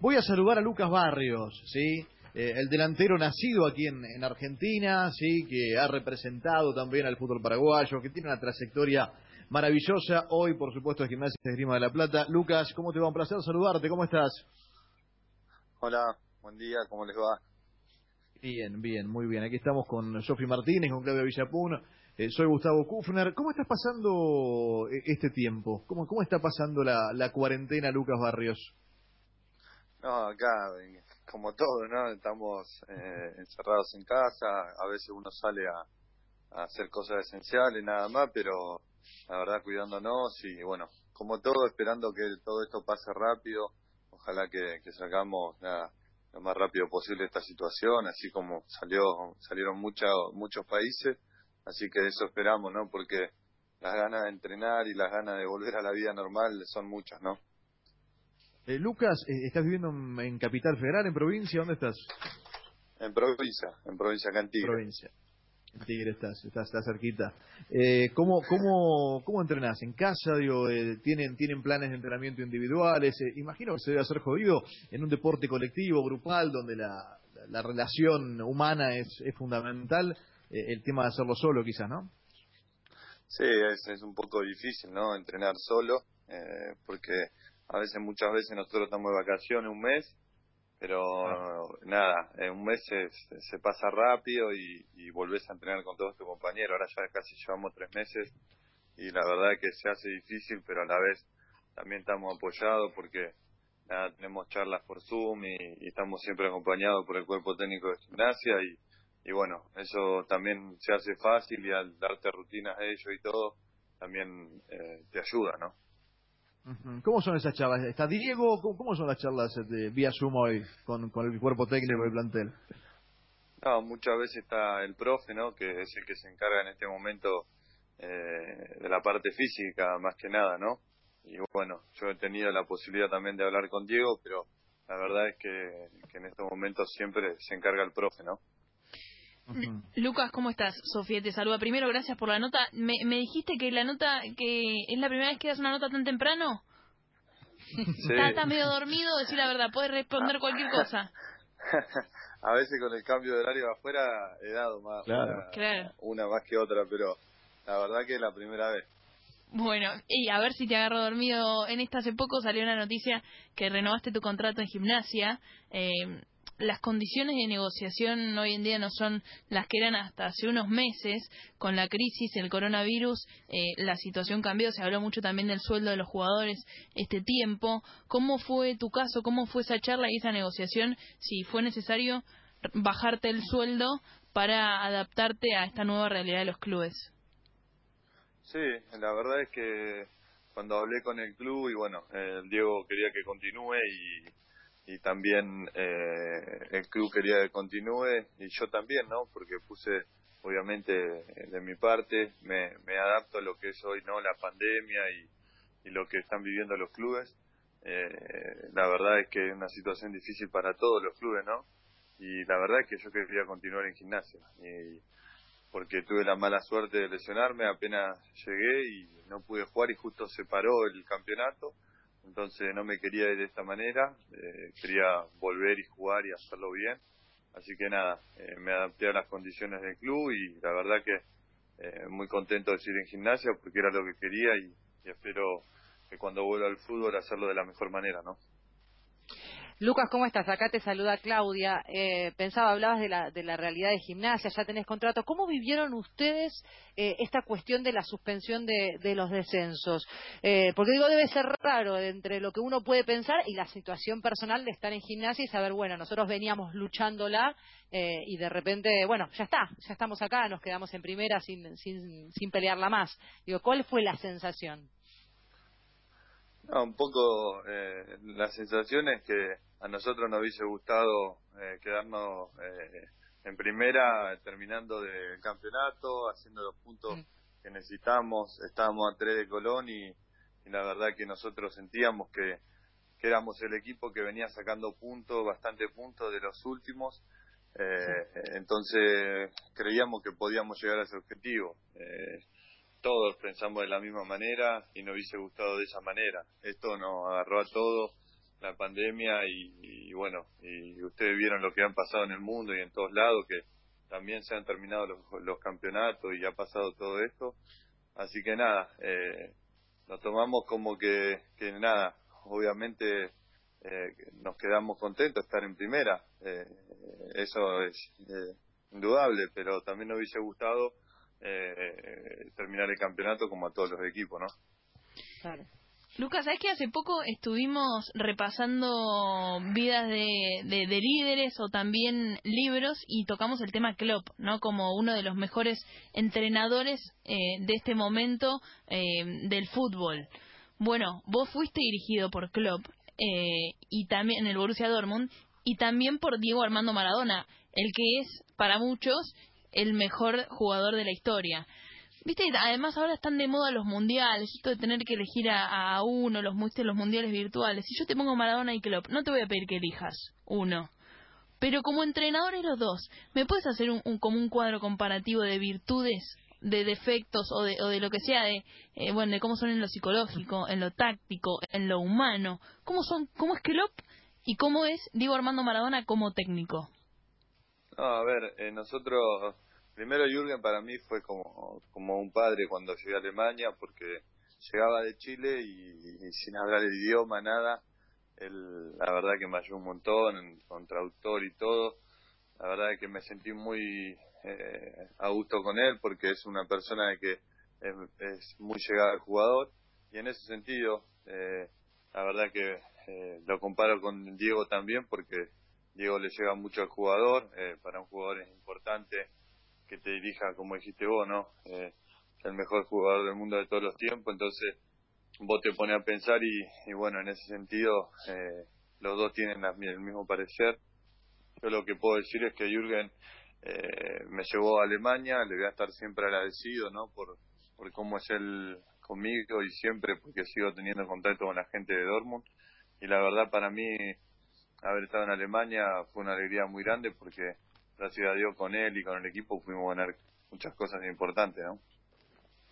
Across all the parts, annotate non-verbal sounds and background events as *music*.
Voy a saludar a Lucas Barrios, ¿sí? Eh, el delantero nacido aquí en, Argentina, sí, que ha representado también al fútbol paraguayo, que tiene una trayectoria maravillosa. Hoy, por supuesto, es Gimnasia de Grima de la Plata. Lucas, ¿cómo te va? Un placer saludarte. ¿Cómo estás? Hola, buen día. ¿Cómo les va? Bien, bien, muy bien. Aquí estamos con Sofi Martínez, con Claudio Villapun. Eh, soy Gustavo Kufner. ¿Cómo estás pasando eh, este tiempo? ¿Cómo, cómo está pasando la, la cuarentena, Lucas Barrios? No, acá, como todo, ¿no? Estamos eh, encerrados en casa, a veces uno sale a, hacer cosas esenciales, nada más, pero la verdad cuidándonos y bueno, como todo, esperando que todo esto pase rápido, ojalá que, que salgamos lo más rápido posible esta situación, así como salió salieron muchos muchos países, así que eso esperamos, ¿no? Porque las ganas de entrenar y las ganas de volver a la vida normal son muchas, ¿no? Eh, Lucas, eh, ¿estás viviendo en, Capital Federal, en provincia? ¿Dónde estás? En provincia, en provincia acá en Tigre. Provincia. En Tigre estás, estás, cerquita. Eh, ¿cómo, cómo, ¿Cómo entrenás? ¿En casa? Digo, eh, ¿tienen, ¿Tienen planes de entrenamiento individuales? imagino que se debe hacer jodido en un deporte colectivo, grupal, donde la, la, relación humana es, es fundamental. el tema de hacerlo solo, quizás, ¿no? Sí, es, es un poco difícil, ¿no? Entrenar solo, porque a veces, muchas veces nosotros estamos de vacaciones un mes, pero nada, en un mes se, se pasa rápido y, y, volvés a entrenar con todos tus compañeros. Ahora ya casi llevamos tres meses y la verdad que se hace difícil, pero a la vez también estamos apoyados porque nada, tenemos charlas por Zoom y, estamos siempre acompañados por el cuerpo técnico de gimnasia y, y bueno, eso también se hace fácil y al darte rutinas a ellos y todo, también eh, te ayuda, ¿no? ¿Cómo son esas charlas? ¿Está Diego? ¿Cómo, son las charlas de vía Zoom hoy con, el cuerpo técnico del plantel? No, muchas veces está el profe, ¿no? Que es el que se encarga en este momento eh, de la parte física, más que nada, ¿no? Y bueno, yo he tenido la posibilidad también de hablar con Diego, pero la verdad es que, que en estos momentos siempre se encarga el profe, ¿no? Lucas, ¿cómo estás? Sofía te saluda. Primero, gracias por la nota. ¿Me, dijiste que la nota, que es la primera vez que das una nota tan temprano? Sí. ¿Estás, medio dormido? Decir la verdad, puedes responder cualquier cosa. *laughs* a veces con el cambio de horario afuera he dado más Una, más que otra, pero la verdad que es la primera vez. Bueno, y a ver si te agarro dormido. En esta hace poco salió una noticia que renovaste tu contrato en gimnasia. Eh, las condiciones de negociación hoy en día no son las que eran hasta hace unos meses. Con la crisis, el coronavirus, eh, la situación cambió. Se habló mucho también del sueldo de los jugadores este tiempo. ¿Cómo fue tu caso? ¿Cómo fue esa charla y esa negociación? Si fue necesario bajarte el sueldo para adaptarte a esta nueva realidad de los clubes. Sí, la verdad es que cuando hablé con el club y bueno, el Diego quería que continúe y y también eh, el club quería que continúe y yo también, ¿no? Porque puse, obviamente, de mi parte, me, me adapto a lo que es hoy, ¿no? La pandemia y, y lo que están viviendo los clubes. Eh, la verdad es que es una situación difícil para todos los clubes, ¿no? Y la verdad es que yo quería continuar en gimnasia. Y, porque tuve la mala suerte de lesionarme, apenas llegué y no pude jugar y justo se paró el campeonato entonces no me quería ir de esta manera, eh, quería volver y jugar y hacerlo bien, así que nada, eh, me adapté a las condiciones del club y la verdad que eh, muy contento de seguir en gimnasia porque era lo que quería y, y espero que cuando vuelva al fútbol hacerlo de la mejor manera, ¿no? Lucas, ¿cómo estás? Acá te saluda Claudia. Eh, pensaba, hablabas de la, de la realidad de gimnasia, ya tenés contrato. ¿Cómo vivieron ustedes eh, esta cuestión de la suspensión de, de los descensos? Eh, porque digo, debe ser raro entre lo que uno puede pensar y la situación personal de estar en gimnasia y saber, bueno, nosotros veníamos luchándola y de repente, bueno, ya está, ya estamos acá, nos quedamos en primera sin, sin, sin pelearla más. Digo, ¿cuál fue la sensación? No, un poco eh, la sensación es que a nosotros nos hubiese gustado eh, quedarnos eh, en primera, terminando del campeonato, haciendo los puntos que necesitamos. Estábamos a tres de Colón y, la verdad que nosotros sentíamos que, que, éramos el equipo que venía sacando puntos, bastante puntos de los últimos. Eh, entonces creíamos que podíamos llegar a ese objetivo. Eh, todos pensamos de la misma manera y nos hubiese gustado de esa manera. Esto nos agarró a todos, la pandemia y, bueno, y ustedes vieron lo que han pasado en el mundo y en todos lados, que también se han terminado los, los campeonatos y ha pasado todo esto. Así que nada, eh, nos tomamos como que, que nada, obviamente eh, nos quedamos contentos de estar en primera, eh, eso es eh, indudable, pero también nos hubiese gustado eh, terminar el campeonato como a todos los equipos, ¿no? Claro. Lucas, ¿sabes que hace poco estuvimos repasando vidas de, de, líderes o también libros y tocamos el tema Klopp, ¿no? Como uno de los mejores entrenadores eh, de este momento eh, del fútbol. Bueno, vos fuiste dirigido por Klopp eh, y también en el Borussia Dortmund y también por Diego Armando Maradona, el que es para muchos el mejor jugador de la historia. Viste, además ahora están de moda los mundiales, esto de tener que elegir a, uno, los, los mundiales virtuales. Si yo te pongo Maradona y Klopp, no te voy a pedir que elijas uno. Pero como entrenadores los dos, ¿me puedes hacer un, como un cuadro comparativo de virtudes, de defectos o de, o de lo que sea, de, eh, bueno, de cómo son en lo psicológico, en lo táctico, en lo humano? ¿Cómo, son, cómo es Klopp y cómo es Diego Armando Maradona como técnico? a ver, eh, nosotros Primero Jürgen para mí fue como, como un padre cuando llegué a Alemania porque llegaba de Chile y, sin hablar el idioma, nada. Él, la verdad que me ayudó un montón con traductor y todo. La verdad que me sentí muy eh, a gusto con él porque es una persona de que es, muy llegada al jugador y en ese sentido eh, la verdad que eh, lo comparo con Diego también porque Diego le llega mucho al jugador, para un jugador es importante que te dirija, como dijiste vos, ¿no? Eh, el mejor jugador del mundo de todos los tiempos, entonces vos te pones a pensar y, bueno, en ese sentido eh, los dos tienen el mismo parecer. Yo lo que puedo decir es que Jürgen eh, me llevó a Alemania, le voy a estar siempre agradecido, ¿no? Por, por cómo es él conmigo y siempre porque sigo teniendo contacto con la gente de Dortmund. Y la verdad para mí haber estado en Alemania fue una alegría muy grande porque gracias a Dios con él y con el equipo pudimos ganar muchas cosas importantes, ¿no?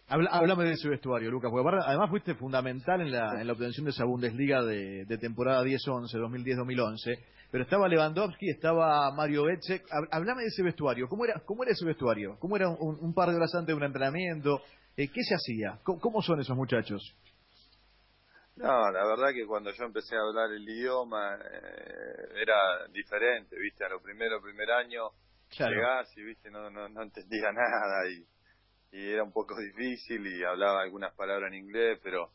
Háblame de ese vestuario, Lucas, porque además fuiste fundamental en la, en la obtención de esa Bundesliga de, temporada 10-11, 2010-2011, pero estaba Lewandowski, estaba Mario Becek. Háblame de ese vestuario, ¿cómo era, cómo era ese vestuario? ¿Cómo era un, par de horas antes de un entrenamiento? Eh, ¿Qué se hacía? ¿Cómo, son esos muchachos? No, la verdad que cuando yo empecé a hablar el idioma eh, era diferente, viste, a lo primero, primer año llegás y viste, no, no, no entendía *laughs* nada y, y era un poco difícil y hablaba algunas palabras en inglés, pero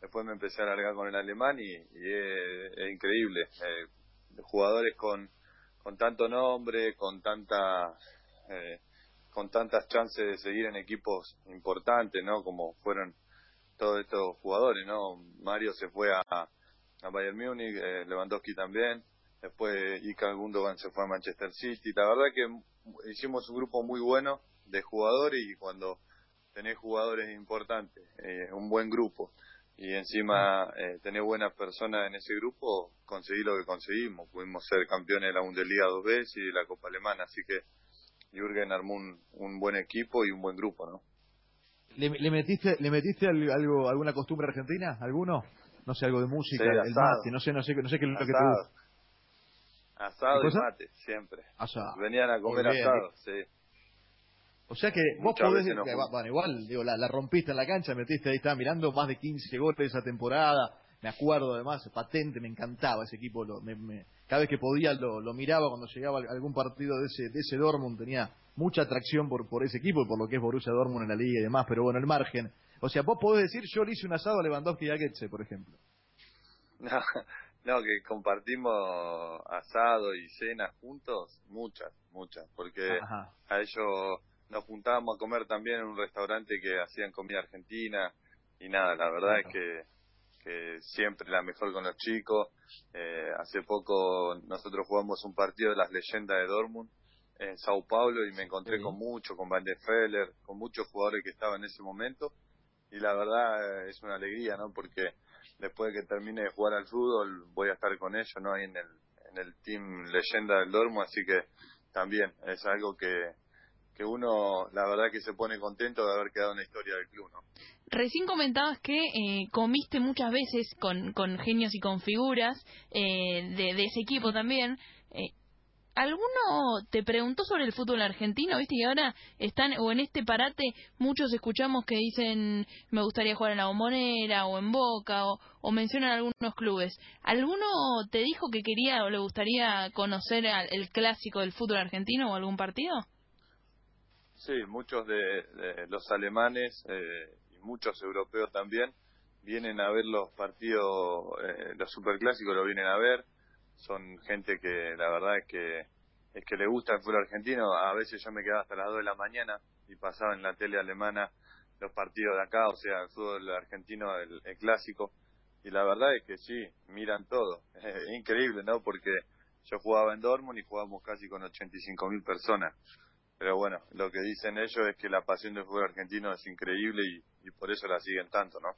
después me empecé a alargar con el alemán y, es, increíble. Eh, jugadores con, con tanto nombre, con tanta... Eh, con tantas chances de seguir en equipos importantes, ¿no? Como fueron todos estos jugadores, ¿no? Mario se fue a, Bayern Múnich, eh, Lewandowski también, después Ika Gundogan se fue a Manchester City. La verdad que hicimos un grupo muy bueno de jugadores y cuando tenés jugadores importantes, eh, un buen grupo y encima eh, tenés buenas personas en ese grupo, conseguí lo que conseguimos. Pudimos ser campeones de la Bundesliga dos veces y de la Copa Alemana, así que Jürgen armó un, un buen equipo y un buen grupo, ¿no? ¿Le, metiste, le metiste algo, alguna costumbre argentina? ¿Alguno? No sé, algo de música, el mate, no sé, no sé, no sé qué es lo que te gusta. Asado y mate, siempre. Venían a comer asado, sí. O sea que vos podés decir, bueno, igual, digo, la, la, rompiste en la cancha, metiste ahí, estaba mirando más de 15 goles esa temporada, me acuerdo además, patente, me encantaba ese equipo, lo, me, cada vez que podía lo, lo miraba cuando llegaba algún partido de ese, de ese Dortmund, tenía mucha atracción por, por ese equipo y por lo que es Borussia Dortmund en la liga y demás, pero bueno, el margen. O sea, vos podés decir, yo le hice un asado a Lewandowski y a Goetze, por ejemplo. *laughs* No, que compartimos asado y cena juntos, muchas, muchas, porque a ellos nos juntábamos a comer también en un restaurante que hacían comida argentina y nada, la verdad es que, que siempre la mejor con los chicos. Eh, hace poco nosotros jugamos un partido de las leyendas de Dortmund en Sao Paulo y me encontré con mucho, con Van de Feller, con muchos jugadores que estaban en ese momento y la verdad eh, es una alegría, ¿no? Porque después de que termine de jugar al fútbol voy a estar con ellos, ¿no? Ahí en el, en el team leyenda del Dormo, así que también es algo que, que uno, la verdad que se pone contento de haber quedado en la historia del club, ¿no? Recién comentabas que eh, comiste muchas veces con, con genios y con figuras eh, de, ese equipo también. Eh, ¿Alguno te preguntó sobre el fútbol argentino? ¿Viste? Y ahora están, o en este parate, muchos escuchamos que dicen, me gustaría jugar en la bombonera, o en Boca, o, o mencionan algunos clubes. ¿Alguno te dijo que quería o le gustaría conocer el clásico del fútbol argentino o algún partido? Sí, muchos de, de los alemanes eh, y muchos europeos también vienen a ver los partidos, eh, los superclásicos lo vienen a ver son gente que la verdad es que es que le gusta el fútbol argentino. A veces yo me quedaba hasta las 2 de la mañana y pasaba en la tele alemana los partidos de acá, o sea, el fútbol argentino, el, clásico. Y la verdad es que sí, miran todo. *laughs* Increíble, ¿no? Porque yo jugaba en Dortmund y jugábamos casi con 85 mil personas. Pero bueno, lo que dicen ellos es que la pasión del fútbol argentino es increíble y, y por eso la siguen tanto, ¿no?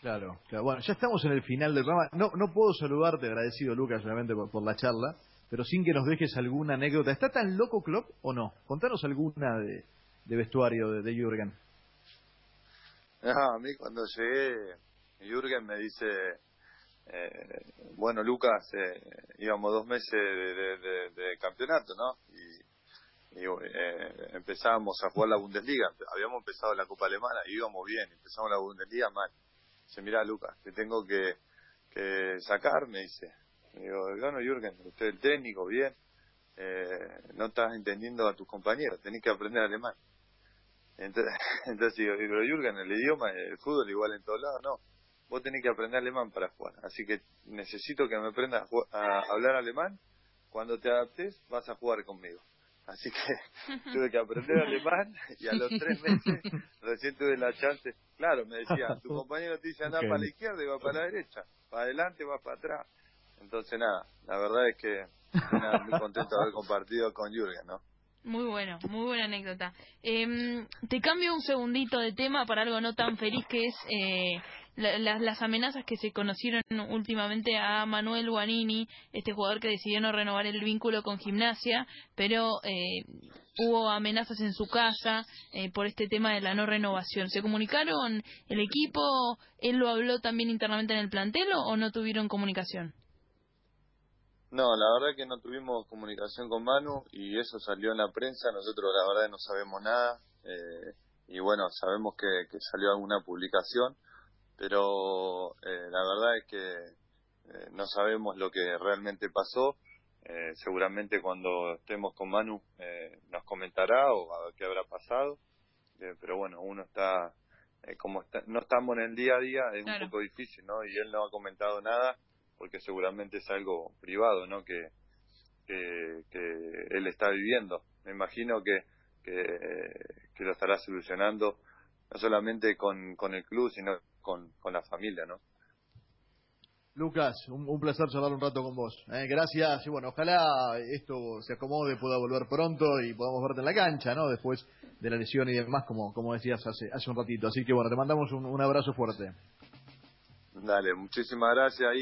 Claro, claro. Bueno, ya estamos en el final del programa. No, no puedo saludarte, agradecido Lucas, obviamente, por, la charla, pero sin que nos dejes alguna anécdota. ¿Está tan loco Klopp o no? Contanos alguna de, vestuario de, de Jürgen. a mí cuando llegué, Jürgen me dice, eh, bueno, Lucas, eh, íbamos dos meses de, campeonato, ¿no? Y, y eh, empezamos a jugar la Bundesliga. Habíamos empezado la Copa Alemana y íbamos bien. Empezamos la Bundesliga mal dice, mira Lucas, te tengo que, sacar, me dice. Digo, bueno Jürgen, usted es el técnico, bien, eh, no estás entendiendo a tus compañeros, tenés que aprender alemán. Entonces, *laughs* entonces digo, pero Jürgen, el idioma, el fútbol igual en todos lados, no. Vos tenés que aprender alemán para jugar. Así que necesito que me aprendas a hablar alemán. Cuando te adaptes, vas a jugar conmigo. Así que *laughs* tuve que aprender alemán y a los tres meses recién tuve la chance. Claro, me decía, tu *laughs* compañero te dice andar para la izquierda y va para la derecha, para adelante va para atrás. Entonces nada, la verdad es que muy contento de haber compartido con Jürgen, ¿no? Muy bueno, muy buena anécdota. Eh, te cambio un segundito de tema para algo no tan feliz que es eh, las amenazas que se conocieron últimamente a Manuel Guanini, este jugador que decidió no renovar el vínculo con Gimnasia, pero eh, hubo amenazas en su casa eh, por este tema de la no renovación. ¿Se comunicaron el equipo? ¿Él lo habló también internamente en el plantel o no tuvieron comunicación? No, la verdad que no tuvimos comunicación con Manu y eso salió en la prensa. Nosotros la verdad no sabemos nada eh, y bueno, sabemos que, que salió alguna publicación pero eh, la verdad es que eh, no sabemos lo que realmente pasó. Eh, seguramente cuando estemos con Manu nos comentará o a ver qué habrá pasado. pero bueno, uno está, como no estamos en el día a día, es un poco difícil, ¿no? Y él no ha comentado nada porque seguramente es algo privado, ¿no? Que, que, que él está viviendo. Me imagino que, que, que lo estará solucionando no solamente con, con el club, sino con, con la familia, ¿no? Lucas, un, placer charlar un rato con vos. ¿eh? gracias y bueno, ojalá esto se acomode, pueda volver pronto y podamos verte en la cancha, ¿no? Después de la lesión y demás, como, como decías hace, hace un ratito. Así que bueno, te mandamos un, un abrazo fuerte. Dale, muchísimas gracias.